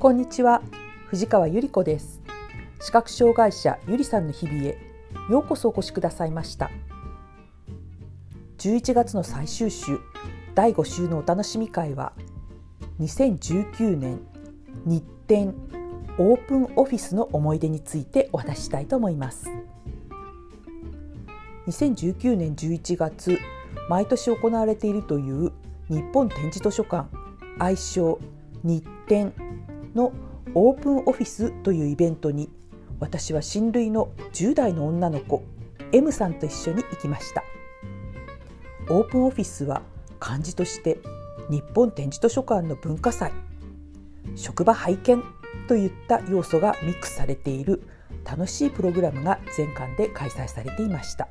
こんにちは藤川ゆり子です。視覚障害者ゆりさんの日々へようこそお越しくださいました。11月の最終週第5週のお楽しみ会は2019年日展オープンオフィスの思い出についてお話したいと思います。2019年11月毎年行われているという日本展示図書館愛称日展のオープンオフィスというイベントに私は親類の10代の女の子 M さんと一緒に行きました。オープンオフィスは漢字として日本展示図書館の文化祭職場拝見といった要素がミックスされている楽しいプログラムが全館で開催されていました。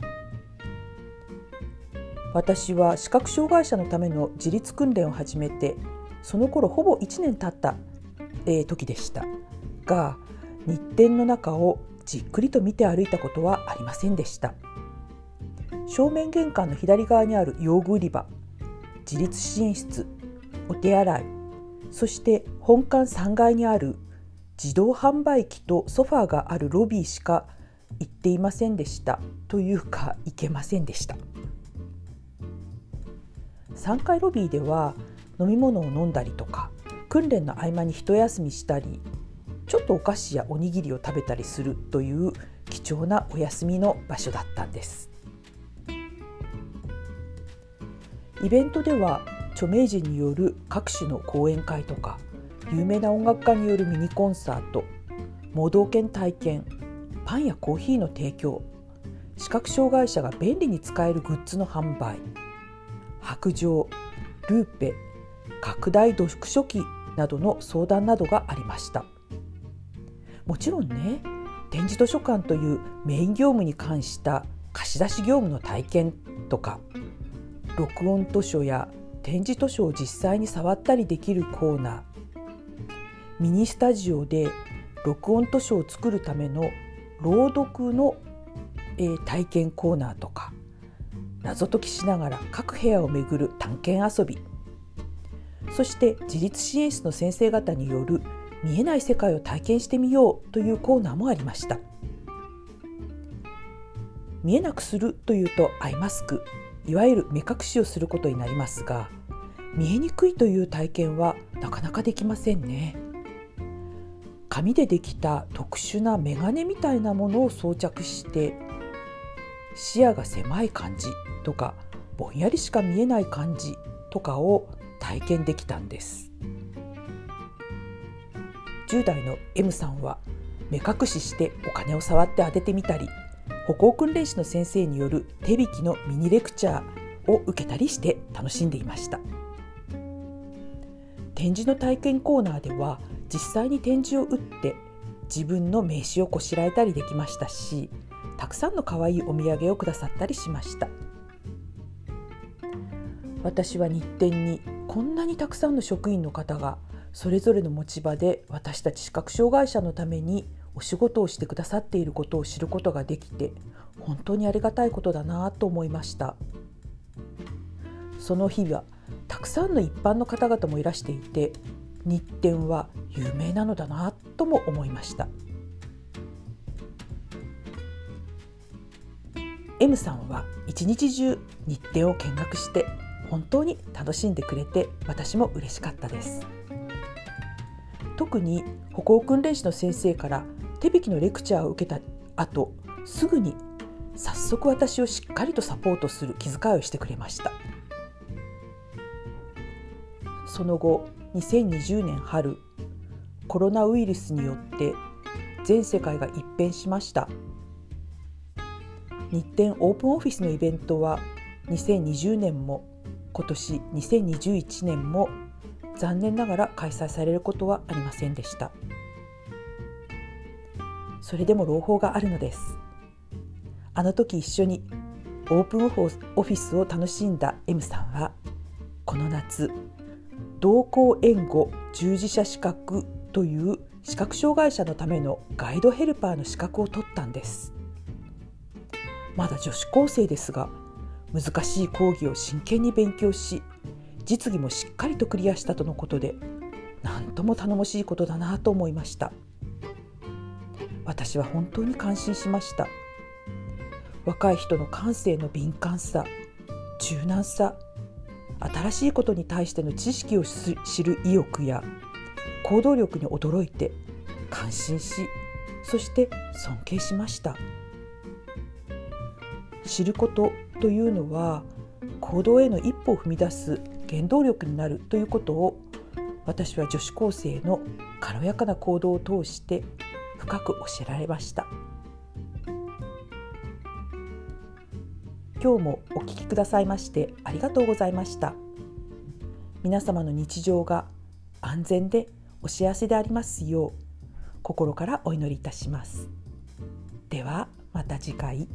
私は視覚障害者のための自立訓練を始めてその頃ほぼ1年経った、えー、時でした。が日展の中をじっくりと見て歩いたことはありませんでした。正面玄関の左側にある用具売り場自立支援室お手洗いそして本館3階にある自動販売機とソファーがあるロビーしか行っていませんでした。というか行けませんでした。3階ロビーでは飲み物を飲んだりとか訓練の合間に一休みしたりちょっとお菓子やおにぎりを食べたりするという貴重なお休みの場所だったんです。イベントでは著名人による各種の講演会とか有名な音楽家によるミニコンサート盲導犬体験パンやコーヒーの提供視覚障害者が便利に使えるグッズの販売白状ルーペ拡大読書機などの相談などがありました。もちろんね展示図書館というメイン業務に関した貸し出し業務の体験とか録音図書や展示図書を実際に触ったりできるコーナーミニスタジオで録音図書を作るための朗読の、えー、体験コーナーとか謎解きしながら各部屋を巡る探検遊びそして自立支援室の先生方による見えない世界を体験してみようというコーナーもありました。見えなくするというとアイマスクいわゆる目隠しをすることになりますが見えにくいという体験はなかなかできませんね。紙でできた特殊なメガネみたいなものを装着して視野が狭い感じとかぼんやりしか見えない感じとかを体験できたんです。10代の M さんは目隠ししてお金を触って当ててみたり歩行訓練士の先生による手引きのミニレクチャーを受けたりして楽しんでいました。展示の体験コーナーでは実際に展示を打って自分の名刺をこしらえたりできましたしたくさんの可愛いお土産をくださったりしました。私は日展にこんなにたくさんの職員の方がそれぞれの持ち場で私たち視覚障害者のためにお仕事をしてくださっていることを知ることができて本当にありがたいことだなと思いました。その日はたくさんの一般の方々もいらしていて日展は有名なのだなとも思いました。M さんは一日中日展を見学して本当に楽しんでくれて私も嬉しかったです。特に歩行訓練士の先生から手引きのレクチャーを受けた後すぐに早速私をしっかりとサポートする気遣いをしてくれました。その後2020年春コロナウイルスによって全世界が一変しました。日展オープンオフィスのイベントは2020年も今年2021年も残念ながら開催されることはありませんでした。それでも朗報があるのです。あの時一緒にオープンオフィスを楽しんだ M さんはこの夏同行援護従事者資格という視覚障害者のためのガイドヘルパーの資格を取ったんです。まだ女子高生ですが難しい講義を真剣に勉強し実技もしっかりとクリアしたとのことで何とも頼もしいことだなと思いました。私は本当に感心しました。若い人の感性の敏感さ柔軟さ新しいことに対しての知識を知る意欲や行動力に驚いて感心しそして尊敬しました。知ることというのは行動への一歩を踏み出す原動力になるということを私は女子高生の軽やかな行動を通して深く教えられました。今日もお聞きくださいましてありがとうございました。皆様の日常が安全でお幸せでありますよう心からお祈りいたします。ではまた次回。